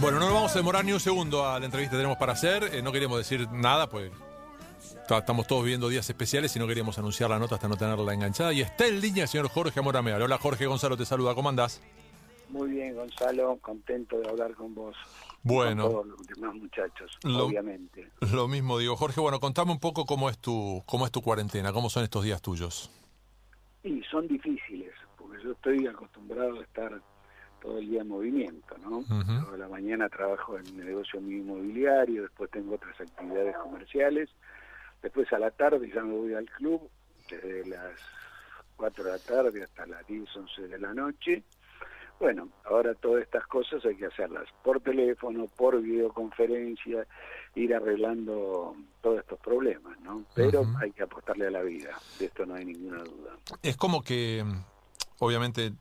Bueno, no nos vamos a demorar ni un segundo a la entrevista que tenemos para hacer. Eh, no queremos decir nada, pues ta- estamos todos viviendo días especiales y no queríamos anunciar la nota hasta no tenerla enganchada. Y está en línea el señor Jorge Amorameal. Hola Jorge, Gonzalo te saluda. ¿Cómo andás? Muy bien, Gonzalo, contento de hablar con vos. Bueno. Con todos los demás muchachos, Lo- obviamente. Lo mismo digo. Jorge, bueno, contame un poco cómo es tu, cómo es tu cuarentena, cómo son estos días tuyos. Y son difíciles, porque yo estoy acostumbrado a estar todo el día en movimiento, ¿no? Toda la mañana trabajo en el negocio mío inmobiliario, después tengo otras actividades comerciales, después a la tarde ya me voy al club, desde las 4 de la tarde hasta las 10, 11 de la noche. Bueno, ahora todas estas cosas hay que hacerlas por teléfono, por videoconferencia, ir arreglando todos estos problemas, ¿no? Pero hay que apostarle a la vida, de esto no hay ninguna duda. Es como que, obviamente,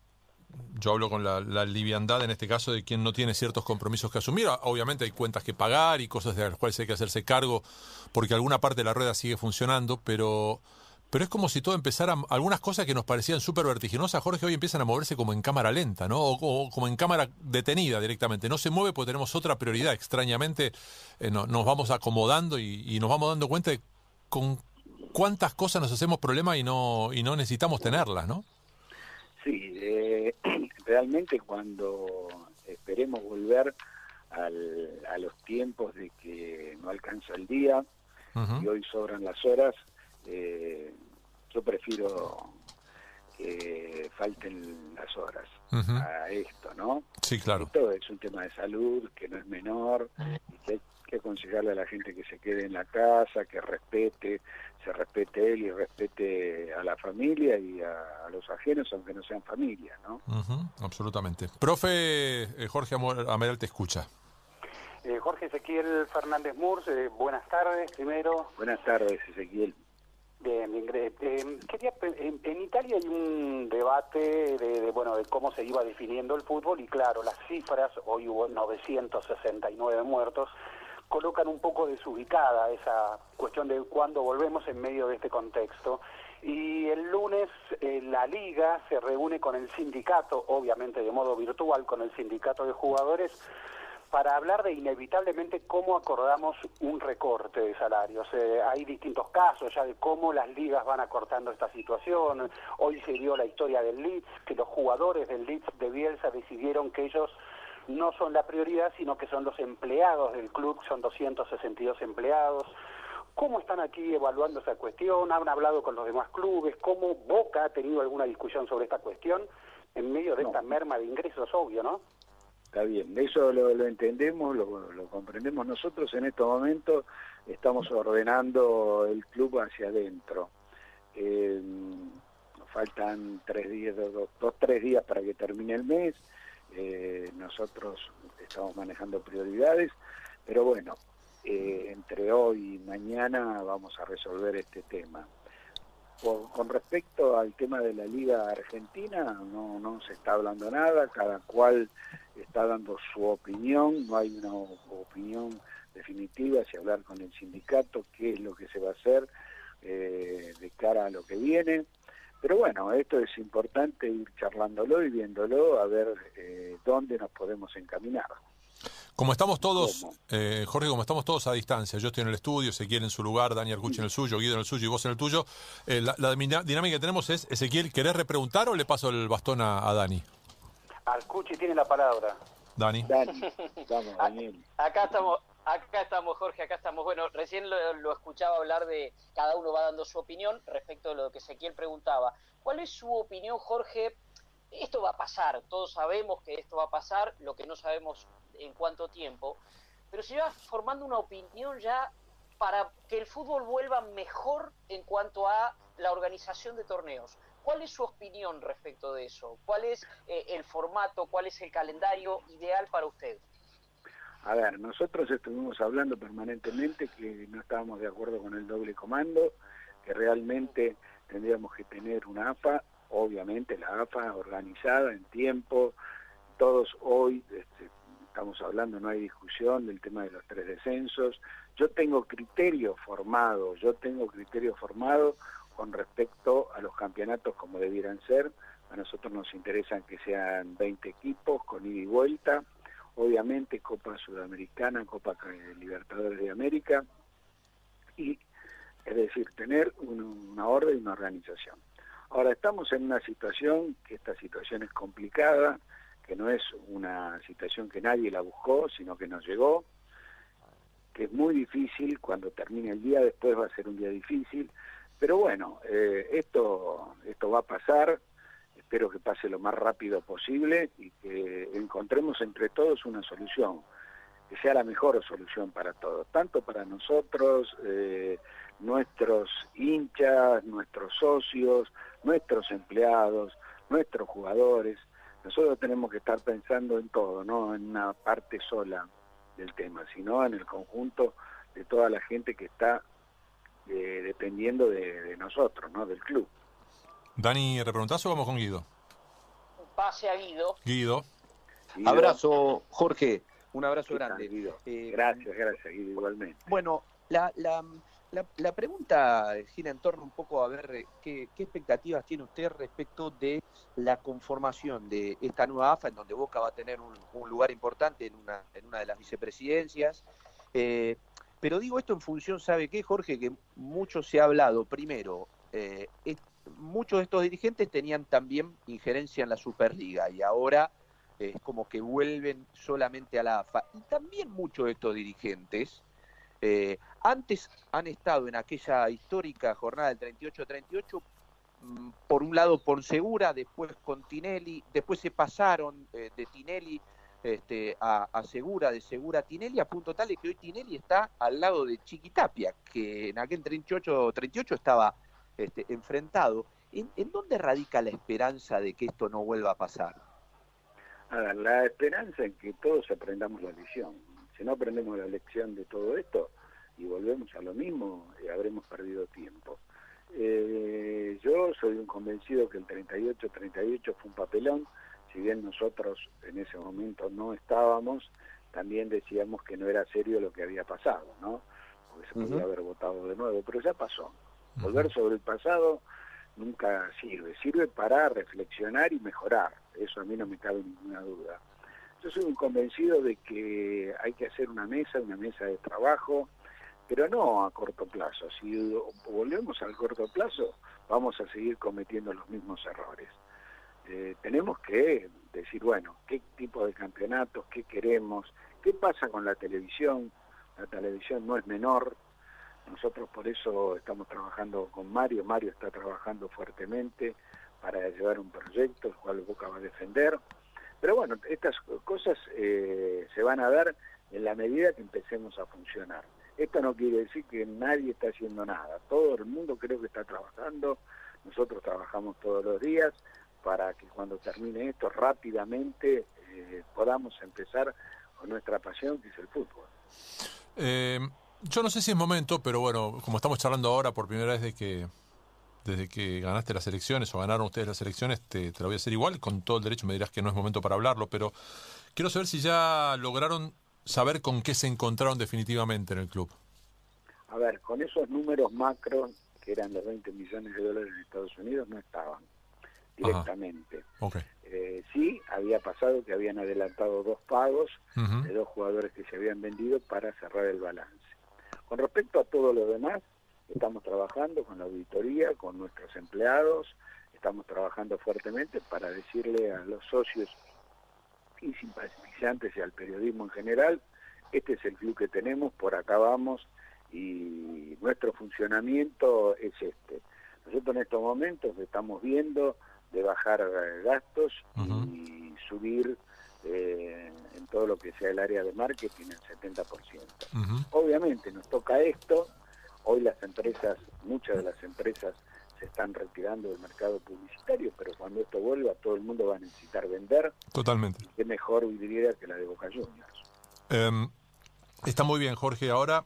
yo hablo con la, liviandad en este caso de quien no tiene ciertos compromisos que asumir. Ah, Obviamente hay cuentas que pagar y cosas de las cuales hay que hacerse cargo porque alguna parte de la rueda sigue funcionando, pero, pero es como si todo empezara, algunas cosas que nos parecían súper vertiginosas, Jorge, hoy empiezan a moverse como en cámara lenta, ¿no? O, como en cámara detenida directamente. No se mueve porque tenemos otra prioridad. Extrañamente eh, no- nos vamos acomodando y, y nos vamos dando cuenta de con cuántas cosas nos hacemos problema y no, y no necesitamos tenerlas, ¿no? Sí, eh, realmente cuando esperemos volver al- a los tiempos de que no alcanza el día y hoy sobran las horas, eh, yo prefiero que falten las horas Ujú. a esto, ¿no? Sí, claro. Esto es un tema de salud que no es menor y que hay que aconsejarle a la gente que se quede en la casa, que respete, se respete él y respete a la familia y a, a los ajenos, aunque no sean familia, ¿no? Ujú, absolutamente. Profe eh, Jorge Amor- Ameral te escucha. Eh, Jorge Ezequiel Fernández Murs, eh, buenas tardes primero. Buenas tardes, Ezequiel. Bien, bien, eh, quería, en, en Italia hay un debate de, de, bueno de cómo se iba definiendo el fútbol y claro, las cifras, hoy hubo 969 muertos, colocan un poco desubicada esa cuestión de cuándo volvemos en medio de este contexto. Y el lunes eh, la liga se reúne con el sindicato, obviamente de modo virtual, con el sindicato de jugadores, para hablar de inevitablemente cómo acordamos un recorte de salarios. Eh, hay distintos casos ya de cómo las ligas van acortando esta situación. Hoy se vio la historia del Leeds, que los jugadores del Leeds de Bielsa decidieron que ellos no son la prioridad, sino que son los empleados del club, son 262 empleados. ¿Cómo están aquí evaluando esa cuestión? ¿Han hablado con los demás clubes? ¿Cómo Boca ha tenido alguna discusión sobre esta cuestión en medio de No. esta merma de ingresos, obvio, no? Está bien, eso lo, lo entendemos, lo, comprendemos. Nosotros en estos momentos estamos ordenando el club hacia adentro. Eh, faltan tres días, dos, dos- dos, tres días para que termine el mes. Eh, nosotros estamos manejando prioridades, pero bueno, eh, entre hoy y mañana vamos a resolver este tema. Con respecto al tema de la Liga Argentina, no, no se está hablando nada, cada cual está dando su opinión, no hay una opinión definitiva, si hablar con el sindicato, qué es lo que se va a hacer eh, de cara a lo que viene. Pero bueno, esto es importante ir charlándolo y viéndolo a ver eh, dónde nos podemos encaminar. Como estamos todos, eh, Jorge, como estamos todos a distancia, yo estoy en el estudio, Ezequiel en su lugar, Dani Arcucci en el suyo, Guido en el suyo y vos en el tuyo, eh, la, dinámica que tenemos es, Ezequiel, ¿querés repreguntar o le paso el bastón a, a Dani? Alcuchi tiene la palabra. Dani. Dani, vamos, Daniel. Acá estamos, acá estamos, Jorge, acá estamos. Bueno, recién lo, lo escuchaba hablar de cada uno va dando su opinión respecto de lo que Ezequiel preguntaba. ¿Cuál es su opinión, Jorge? Esto va a pasar, todos sabemos que esto va a pasar, lo que no sabemos en cuánto tiempo, pero se va formando una opinión ya para que el fútbol vuelva mejor en cuanto a la organización de torneos. ¿Cuál es su opinión respecto de eso? ¿Cuál es eh, el formato, cuál es el calendario ideal para usted? A ver, nosotros estuvimos hablando permanentemente que no estábamos de acuerdo con el doble comando, que realmente tendríamos que tener una AFA, obviamente la AFA organizada en tiempo, todos hoy este, estamos hablando, no hay discusión del tema de los tres descensos. Yo tengo criterio formado, yo tengo criterio formado con respecto a los campeonatos como debieran ser. A nosotros nos interesan que sean 20 equipos con ida y vuelta, obviamente Copa Sudamericana, Copa Libertadores de América, y es decir, tener una orden y una organización. Ahora estamos en una situación, que esta situación es complicada, que no es una situación que nadie la buscó, sino que nos llegó, que es muy difícil, cuando termine el día después va a ser un día difícil, pero bueno, eh, esto, esto va a pasar, espero que pase lo más rápido posible y que encontremos entre todos una solución, que sea la mejor solución para todos, tanto para nosotros, eh, nuestros hinchas, nuestros socios, nuestros empleados, nuestros jugadores. Nosotros tenemos que estar pensando en todo, no en una parte sola del tema, sino en el conjunto de toda la gente que está eh, dependiendo de, nosotros, ¿no? Del club. Dani, ¿repreguntás o vamos con Guido? Pase a Guido. Guido. Abrazo, Jorge. Un abrazo grande. Guido? Eh, gracias, gracias, Guido, igualmente. Bueno, la, la, la, pregunta gira en torno un poco a ver eh, qué, expectativas tiene usted respecto de la conformación de esta nueva AFA, en donde Boca va a tener un, lugar importante en una, en una de las vicepresidencias. Eh, pero digo esto en función, ¿sabe qué, Jorge? Que mucho se ha hablado, primero, eh, muchos de estos dirigentes tenían también injerencia en la Superliga y ahora es como que vuelven solamente a la AFA. Y también muchos de estos dirigentes eh, antes han estado en aquella histórica jornada del 38-38, mm, por un lado por Segura, después con Tinelli, después se pasaron eh, de Tinelli este, a, Segura, de Segura a Tinelli, a punto tal de que hoy Tinelli está al lado de Chiquitapia, que en aquel 38-38 estaba este, enfrentado. ¿En, ¿En dónde radica la esperanza de que esto no vuelva a pasar? la esperanza en que todos aprendamos la lección si no aprendemos la lección de todo esto y volvemos a lo mismo, eh, habremos perdido tiempo. Eh, yo soy un convencido que el 38-38 fue un papelón, si bien nosotros en ese momento no estábamos, también decíamos que no era serio lo que había pasado, ¿no? Porque se podía haber votado de nuevo, pero ya pasó. Volver sobre el pasado nunca sirve, sirve para reflexionar y mejorar, eso a mí no me cabe ninguna duda. Yo soy un convencido de que hay que hacer una mesa, una mesa de trabajo, pero no a corto plazo. Si volvemos al corto plazo, vamos a seguir cometiendo los mismos errores. Eh, tenemos que decir, bueno, qué tipo de campeonatos, qué queremos, qué pasa con la televisión. La televisión no es menor. Nosotros por eso estamos trabajando con Mario. Mario está trabajando fuertemente para llevar un proyecto, el cual Boca va a defender. Pero bueno, estas cosas eh, se van a dar en la medida que empecemos a funcionar. Esto no quiere decir que nadie está haciendo nada. Todo el mundo creo que está trabajando. Nosotros trabajamos todos los días para que cuando termine esto rápidamente eh, podamos empezar con nuestra pasión, que es el fútbol. Eh, yo no sé si es momento, pero bueno, como estamos charlando ahora por primera vez de que desde que ganaste las elecciones o ganaron ustedes las elecciones, te, te, lo voy a hacer igual, con todo el derecho me dirás que no es momento para hablarlo, pero quiero saber si ya lograron saber con qué se encontraron definitivamente en el club. A ver, con esos números macro, que eran los 20 millones de dólares en Estados Unidos, no estaban directamente. Eh, sí, había pasado que habían adelantado dos pagos de dos jugadores que se habían vendido para cerrar el balance. Con respecto a todo lo demás, Estamos trabajando con la auditoría, con nuestros empleados, estamos trabajando fuertemente para decirle a los socios y simpatizantes y al periodismo en general, este es el club que tenemos, por acá vamos y nuestro funcionamiento es este. Nosotros en estos momentos estamos viendo de bajar gastos y subir eh, en todo lo que sea el área de marketing el 70%. Obviamente nos toca esto, Hoy las empresas, muchas de las empresas se están retirando del mercado publicitario, pero cuando esto vuelva todo el mundo va a necesitar vender. Totalmente. qué mejor vidriera que la de Boca Juniors. Em, está muy bien, Jorge. Ahora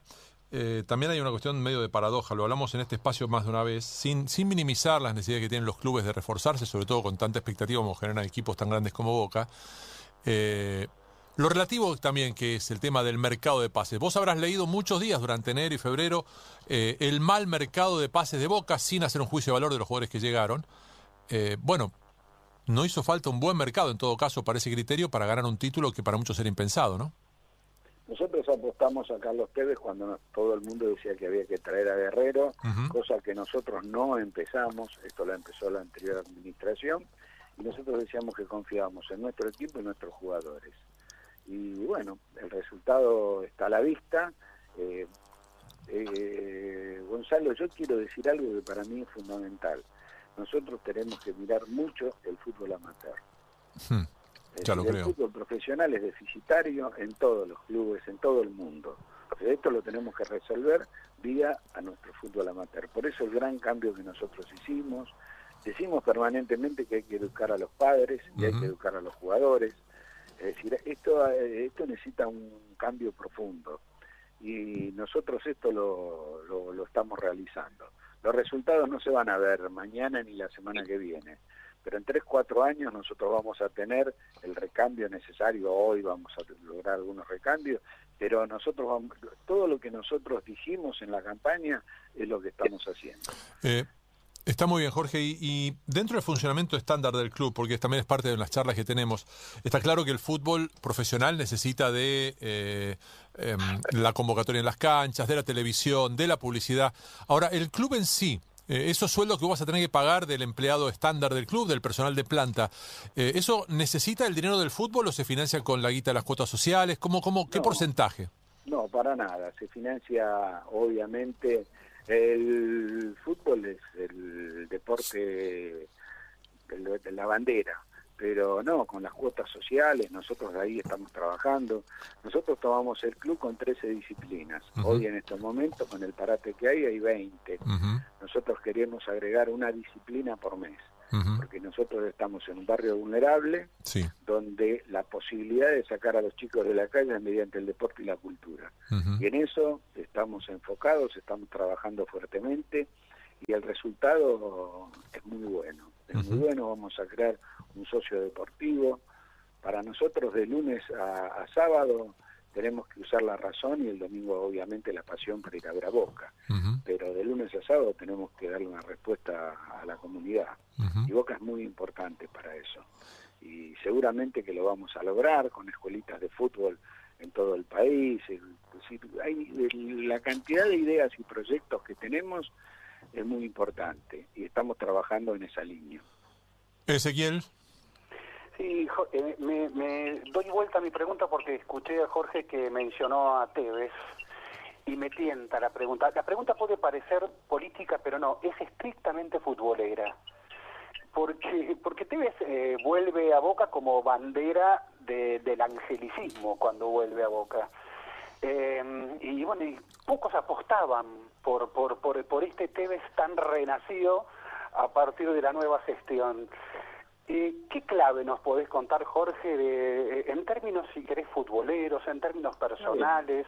eh, también hay una cuestión medio de paradoja, lo hablamos en este espacio más de una vez, sin, sin minimizar las necesidades que tienen los clubes de reforzarse, sobre todo con tanta expectativa como generan equipos tan grandes como Boca. Eh, lo relativo también, que es el tema del mercado de pases. Vos habrás leído muchos días durante enero y febrero eh, el mal mercado de pases de Boca sin hacer un juicio de valor de los jugadores que llegaron. Eh, bueno, no hizo falta un buen mercado en todo caso para ese criterio para ganar un título que para muchos era impensado, ¿no? Nosotros apostamos a Carlos Tevez cuando todo el mundo decía que había que traer a Guerrero, cosa que nosotros no empezamos, esto lo empezó la anterior administración, y nosotros decíamos que confiábamos en nuestro equipo y nuestros jugadores. Y bueno, el resultado está a la vista. Eh, eh, Gonzalo, yo quiero decir algo que para mí es fundamental. Nosotros tenemos que mirar mucho el fútbol amateur. Hmm, el fútbol profesional es deficitario en todos los clubes, en todo el mundo. esto lo tenemos que resolver vía a nuestro fútbol amateur. Por eso el gran cambio que nosotros hicimos, decimos permanentemente que hay que educar a los padres y hay que educar a los jugadores. Es decir, esto, eh, esto necesita un cambio profundo y nosotros esto lo, lo, estamos realizando. Los resultados no se van a ver mañana ni la semana que viene, pero en 3, 4 años nosotros vamos a tener el recambio necesario, hoy vamos a lograr algunos recambios, pero nosotros vamos, todo lo que nosotros dijimos en la campaña es lo que estamos haciendo. Eh, Está muy bien, Jorge. Y, dentro del funcionamiento estándar del club, porque también es parte de las charlas que tenemos, está claro que el fútbol profesional necesita de eh, em, la convocatoria en las canchas, de la televisión, de la publicidad. Ahora, el club en sí, eh, esos sueldos que vas a tener que pagar del empleado estándar del club, del personal de planta, eh, ¿eso necesita el dinero del fútbol o se financia con la guita de las cuotas sociales? ¿Cómo, cómo, ¿Qué porcentaje? No, para nada. Se financia, obviamente el fútbol es el deporte de la bandera, pero no, con las cuotas sociales, nosotros ahí estamos trabajando. Nosotros tomamos el club con 13 disciplinas. Hoy en estos momentos, con el parate que hay, hay 20. Nosotros queremos agregar una disciplina por mes porque nosotros estamos en un barrio vulnerable, donde la posibilidad de sacar a los chicos de la calle es mediante el deporte y la cultura. Y en eso estamos enfocados, estamos trabajando fuertemente y el resultado es muy bueno. Es muy bueno, vamos a crear un socio deportivo. Para nosotros de lunes a sábado tenemos que usar la razón y el domingo obviamente la pasión para ir a ver a Boca. Pero de lunes a sábado tenemos que darle una respuesta a la comunidad. Y Boca es muy importante para eso. Y seguramente que lo vamos a lograr con escuelitas de fútbol en todo el país. Hay, la cantidad de ideas y proyectos que tenemos es muy importante y estamos trabajando en esa línea. Ezequiel. Sí, eh, me, doy vuelta a mi pregunta porque escuché a Jorge que mencionó a Tevez y me tienta la pregunta. La pregunta puede parecer política, pero no, es estrictamente futbolera. Porque, porque Tevez eh, vuelve a Boca como bandera del angelicismo cuando vuelve a Boca. Eh, y bueno, y pocos apostaban por, por, por, por este Tevez tan renacido a partir de la nueva gestión. Eh, ¿Qué clave nos podés contar, Jorge, de, en términos, si querés, futboleros, en términos personales,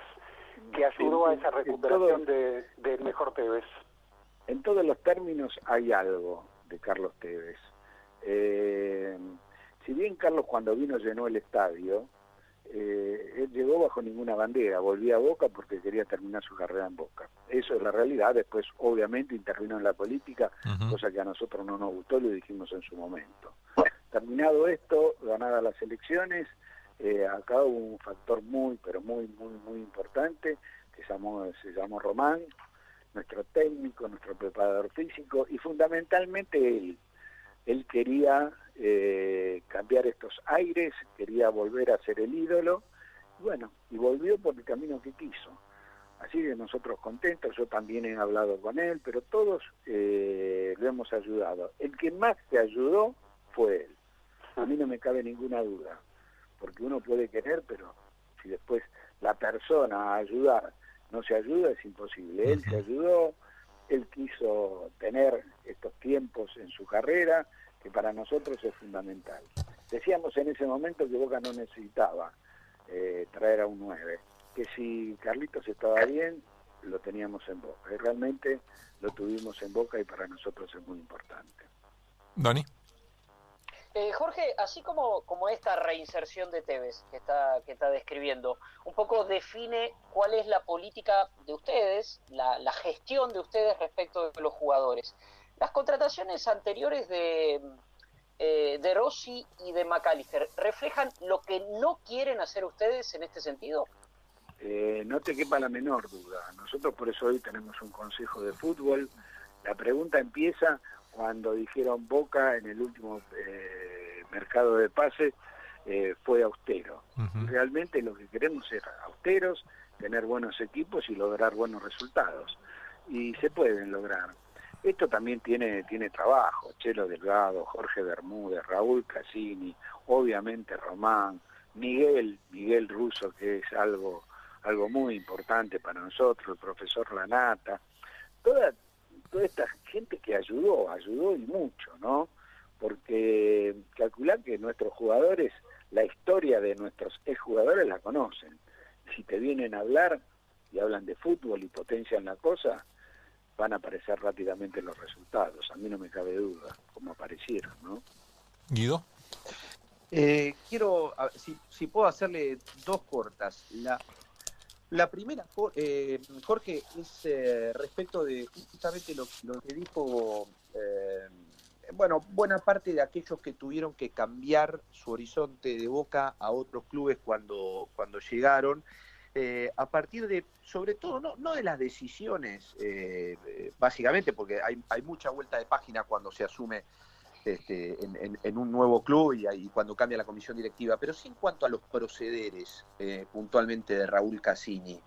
que ayudó a esa recuperación de, del mejor Tevez? En todos los términos hay algo de Carlos Tevez. Eh, si bien Carlos cuando vino llenó el estadio, eh, él llegó bajo ninguna bandera, volvía a Boca porque quería terminar su carrera en Boca. Eso es la realidad, después obviamente intervino en la política, cosa que a nosotros no nos gustó, lo dijimos en su momento. Terminado esto, ganadas las elecciones, eh, acá hubo un factor muy, pero muy, muy, muy importante, que se llamó, se llamó Román, nuestro técnico, nuestro preparador físico, y fundamentalmente él. Él quería eh, cambiar estos aires, quería volver a ser el ídolo, bueno, y volvió por el camino que quiso. Así que nosotros contentos, yo también he hablado con él, pero todos eh, lo hemos ayudado. El que más te ayudó fue él. A mí no me cabe ninguna duda, porque uno puede querer, pero si después la persona a ayudar no se ayuda, es imposible. Él se ayudó, él quiso tener estos tiempos en su carrera, que para nosotros es fundamental. Decíamos en ese momento que Boca no necesitaba eh, traer a un 9, que si Carlitos estaba bien, lo teníamos en Boca, y realmente lo tuvimos en Boca y para nosotros es muy importante. Dani. Eh, Jorge, así como, como esta reinserción de Tevez que está, que está describiendo, un poco define cuál es la política de ustedes, la, la gestión de ustedes respecto de los jugadores. Las contrataciones anteriores de, eh, de Rossi y de McAllister, ¿reflejan lo que no quieren hacer ustedes en este sentido? Eh, no te quepa la menor duda. Nosotros por eso hoy tenemos un consejo de fútbol. La pregunta empieza cuando dijeron Boca en el último eh, mercado de pases eh, fue austero. Realmente lo que queremos es austeros, tener buenos equipos y lograr buenos resultados. Y se pueden lograr. Esto también tiene, tiene trabajo. Chelo Delgado, Jorge Bermúdez, Raúl Cassini, obviamente Román, Miguel, Miguel Russo, que es algo algo muy importante para nosotros, el profesor Lanata, toda, toda esta gente que ayudó, ayudó y mucho, ¿no? Porque calcular que nuestros jugadores, la historia de nuestros exjugadores la conocen. Si te vienen a hablar y hablan de fútbol y potencian la cosa, van a aparecer rápidamente los resultados. A mí no me cabe duda, como aparecieron, ¿no? Guido. Eh, quiero, si, si puedo hacerle dos cortas. La, la primera, eh, Jorge, es eh, respecto de justamente lo, que dijo, eh, bueno, buena parte de aquellos que tuvieron que cambiar su horizonte de boca a otros clubes cuando, cuando llegaron, a partir de, sobre todo, no, no de las decisiones, básicamente, porque hay, hay mucha vuelta de página cuando se asume este, en, un nuevo club y, cuando cambia la comisión directiva, pero sí en cuanto a los procederes eh, puntualmente de Raúl Cassini.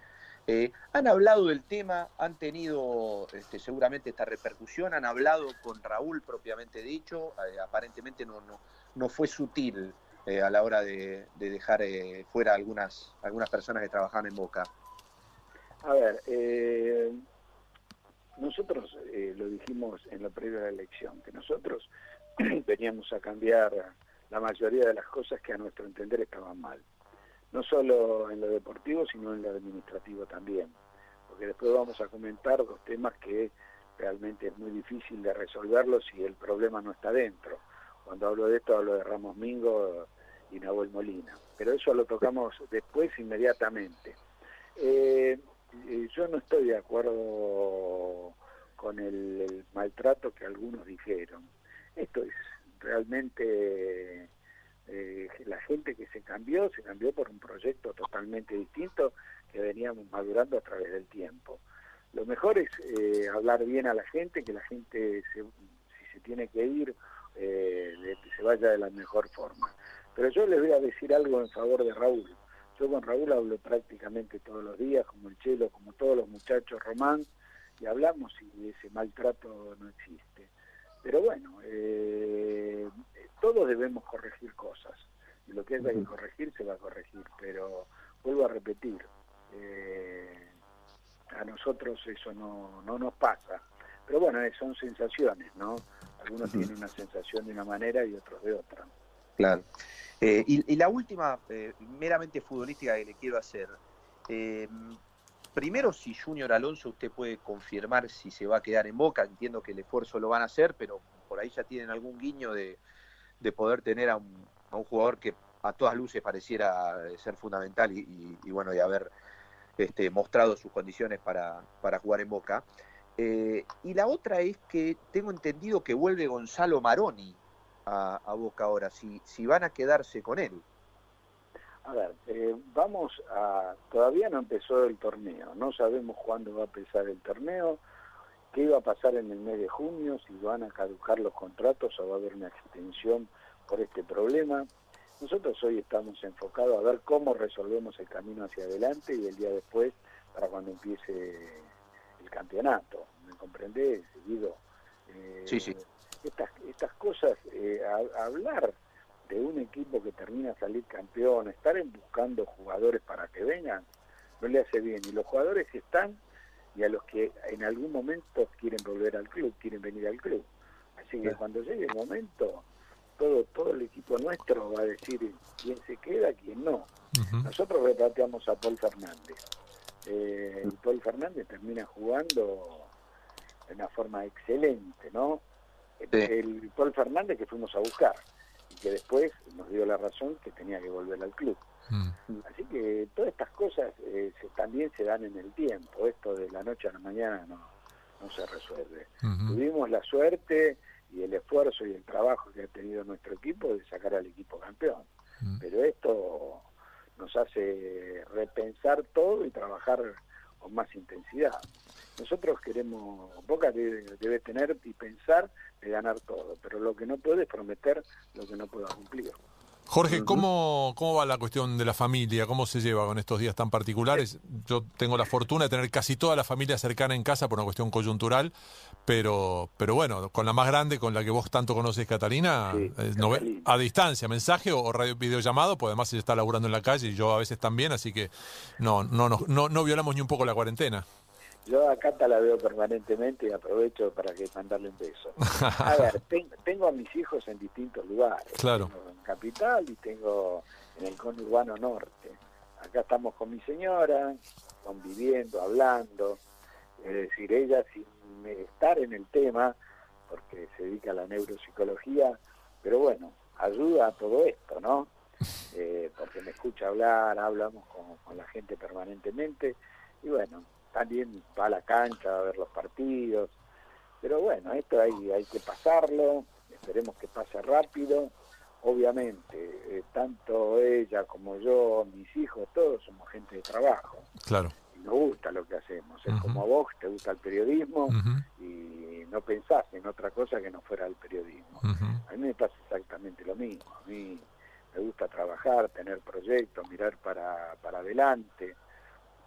Eh, han hablado del tema, han tenido este, seguramente esta repercusión, han hablado con Raúl propiamente dicho, eh, aparentemente no, no, no, fue sutil a la hora de, dejar fuera algunas, algunas personas que trabajaban en Boca. A ver, nosotros lo dijimos en la previa de la elección, que nosotros veníamos a cambiar la mayoría de las cosas que a nuestro entender estaban mal. No solo en lo deportivo, sino en lo administrativo también. Porque después vamos a comentar dos temas que realmente es muy difícil de resolverlos si el problema no está dentro. Cuando hablo de esto hablo de Ramos Mingo y Nahuel Molina. Pero eso lo tocamos después inmediatamente. Eh, eh, yo no estoy de acuerdo con el maltrato que algunos dijeron. Esto es realmente eh, la gente que se cambió, se cambió por un proyecto totalmente distinto que veníamos madurando a través del tiempo. Lo mejor es eh, hablar bien a la gente, que la gente, si se tiene que ir, eh, se vaya de la mejor forma. Pero yo les voy a decir algo en favor de Raúl. Yo con Raúl hablo prácticamente todos los días, como el Chelo, como todos los muchachos Román, y hablamos y ese maltrato no existe. Pero bueno, eh, todos debemos corregir cosas. Y lo que haya que corregir se va a corregir. Pero vuelvo a repetir, eh, a nosotros eso no, no nos pasa. Pero bueno, eh, son sensaciones, ¿no? Algunos tienen una sensación de una manera y otros de otra. Claro. y, y, la última, meramente futbolística que le quiero hacer. Primero, si Junior Alonso usted puede confirmar si se va a quedar en Boca, entiendo que el esfuerzo lo van a hacer, pero por ahí ya tienen algún guiño de, poder tener a un, jugador que a todas luces pareciera ser fundamental y, bueno, y haber este, mostrado sus condiciones para, jugar en Boca. Eh, y la otra es que tengo entendido que vuelve Gonzalo Maroni a, Boca ahora, si, si van a quedarse con él. A ver, eh, vamos a... Todavía no empezó el torneo, no sabemos cuándo va a empezar el torneo, qué iba a pasar en el mes de junio, si van a caducar los contratos o va a haber una extensión por este problema. Nosotros hoy estamos enfocados a ver cómo resolvemos el camino hacia adelante y el día después para cuando empiece el campeonato. ¿Me comprendés, seguido? Eh, sí, sí. Estas, estas cosas, eh, hablar de un equipo que termina a salir campeón, estar en buscando jugadores para que vengan, no le hace bien. Y los jugadores que están y a los que en algún momento quieren volver al club, quieren venir al club. Así que cuando llegue el momento, todo todo el equipo nuestro va a decir quién se queda, quién no. Nosotros repateamos a Paul Fernández. Eh, Paul Fernández termina jugando de una forma excelente, ¿no? El Paul Fernández que fuimos a buscar que después nos dio la razón que tenía que volver al club. Mm. Así que todas estas cosas eh, también se dan en el tiempo, esto de la noche a la mañana no, no se resuelve. Tuvimos la suerte y el esfuerzo y el trabajo que ha tenido nuestro equipo de sacar al equipo campeón. Mm. Pero esto nos hace repensar todo y trabajar con más intensidad. Nosotros queremos, Boca debe, debe tener y pensar de ganar todo, pero lo que no puede es prometer lo que no pueda cumplir. Jorge, ¿cómo, ¿cómo va la cuestión de la familia? ¿Cómo se lleva con estos días tan particulares? Yo tengo la fortuna de tener casi toda la familia cercana en casa por una cuestión coyuntural, pero, pero bueno, con la más grande, con la que vos tanto conoces, Catalina, Sí, eh, no Catalina. a distancia, mensaje o radio, videollamado, pues además ella está laburando en la calle y yo a veces también, así que no, no, no, no, no violamos ni un poco la cuarentena. Yo a Cata la veo permanentemente y aprovecho para que mandarle un beso. A ver, ten- tengo a mis hijos en distintos lugares. Claro. Tengo en Capital y tengo en el conurbano norte. Acá estamos con mi señora, conviviendo, hablando. Es decir, ella sin estar en el tema, porque se dedica a la neuropsicología, pero bueno, ayuda a todo esto, ¿no? Eh, porque me escucha hablar, hablamos con, con la gente permanentemente y bueno, también va a la cancha a ver los partidos, pero bueno, esto hay, hay que pasarlo, esperemos que pase rápido, obviamente, eh, tanto ella como yo, mis hijos, todos somos gente de trabajo Claro. y nos gusta lo que hacemos, es como a vos, te gusta el periodismo y no pensás en otra cosa que no fuera el periodismo. A mí me pasa exactamente lo mismo. A mí me gusta trabajar, tener proyectos, mirar para, para adelante.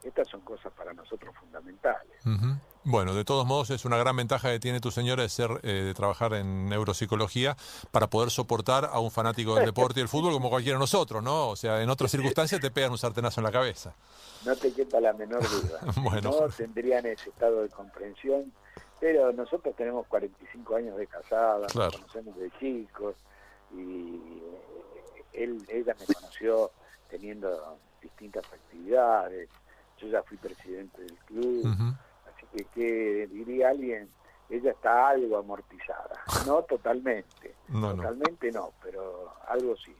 Estas son cosas para nosotros fundamentales. Ujú. Bueno, de todos modos es una gran ventaja que tiene tu señora de ser eh, de trabajar en neuropsicología para poder soportar a un fanático del deporte y el fútbol como cualquiera de nosotros, ¿no? O sea, en otras circunstancias te pegan un sartenazo en la cabeza. No te quepa la menor duda. Bueno. No tendrían ese estado de comprensión. Pero nosotros tenemos 45 años de casada, Claro. nos conocemos de chicos y él, ella me conoció teniendo distintas actividades. Yo ya fui presidente del club. Así que, ¿qué diría alguien? Ella está algo amortizada. No totalmente. No, totalmente no, pero algo sí.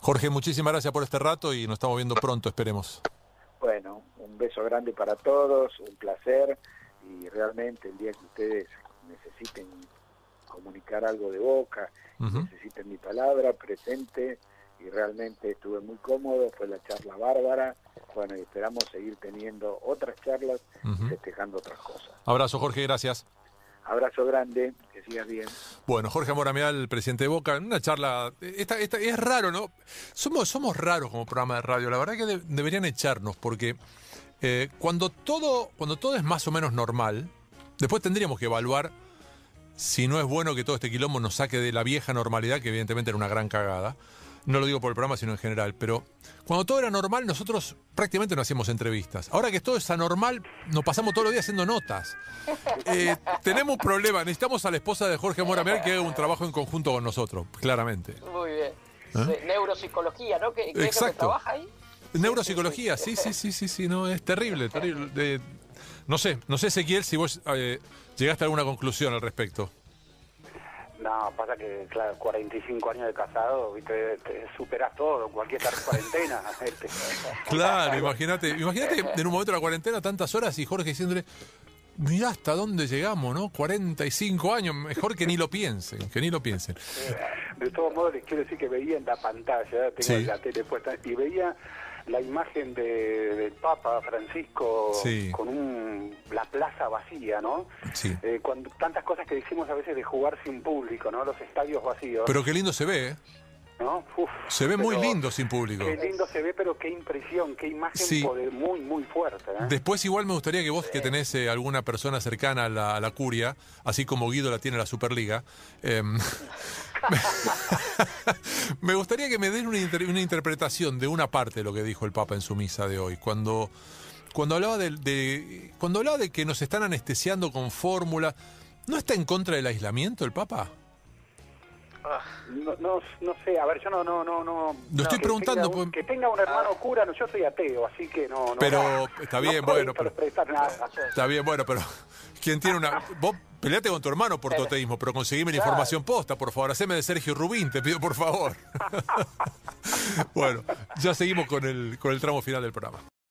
Jorge, muchísimas gracias por este rato y nos estamos viendo pronto, esperemos. Bueno, un beso grande para todos, un placer y realmente el día que ustedes necesiten comunicar algo de boca, Ujú. necesiten mi palabra, presente y realmente estuve muy cómodo, fue la charla bárbara. Bueno, y esperamos seguir teniendo otras charlas y Ujú. festejando otras cosas. Abrazo, Jorge, gracias. Abrazo grande, que sigas bien. Bueno, Jorge Morameal, presidente de Boca, en una charla. Esta, esta, es raro, ¿no? Somos, somos raros como programa de radio. La verdad que de- deberían echarnos, porque eh, cuando, todo, cuando todo es más o menos normal, después tendríamos que evaluar si no es bueno que todo este quilombo nos saque de la vieja normalidad, que evidentemente era una gran cagada. No lo digo por el programa, sino en general. Pero cuando todo era normal, nosotros prácticamente no hacíamos entrevistas. Ahora que todo es anormal, nos pasamos todos los días haciendo notas. Eh, tenemos un problema. Necesitamos a la esposa de Jorge Morameal que haga un trabajo en conjunto con nosotros, claramente. Muy bien. ¿Eh? Neuropsicología, ¿no? ¿Qué, qué es lo que Exacto. trabaja ahí? Neuropsicología, sí, sí, sí, sí, sí, no, es terrible, terrible. Eh, no sé, no sé, Ezequiel, si vos eh, llegaste a alguna conclusión al respecto. No, pasa que, claro, 45 años de casado, viste, te superas todo, cualquier cuarentena. este. Claro, imagínate, imagínate en un momento de la cuarentena tantas horas y Jorge diciéndole, mirá hasta dónde llegamos, ¿no? 45 años, mejor que ni lo piensen, que ni lo piensen. De todos modos, les quiero decir que veía en la pantalla, tengo Sí. la tele puesta, y veía la imagen de, del Papa Francisco Sí. con un, la plaza vacía, ¿no? Sí. Eh, cuando tantas cosas que decimos a veces de jugar sin público, ¿no? Los estadios vacíos, Pero qué lindo se ve, ¿eh? ¿No? Uf, Se ve muy lindo sin público. Qué lindo se ve, pero qué impresión, qué imagen Sí. poder- muy, muy fuerte. ¿eh? Después igual me gustaría que vos que tenés eh, alguna persona cercana a la, a la curia, así como Guido la tiene la Superliga, em, me gustaría que me den una, inter- una interpretación de una parte de lo que dijo el Papa en su misa de hoy, cuando, cuando, hablaba de, de- cuando hablaba de que nos están anestesiando con fórmula. ¿No está en contra del aislamiento el Papa? No, no, no sé, a ver, yo no, no, no, no. Lo estoy que preguntando, tenga un- que tenga un hermano cura, no, yo soy ateo, así que no. no Pero, está bien, bueno, pero- nada. Está bien, bueno, pero ¿quién tiene una... Vos peleate con tu hermano por tu ateísmo, pero conseguime la información posta, por favor. Haceme de Sergio Rubín, te pido por favor. bueno, ya seguimos con el, con el tramo final del programa.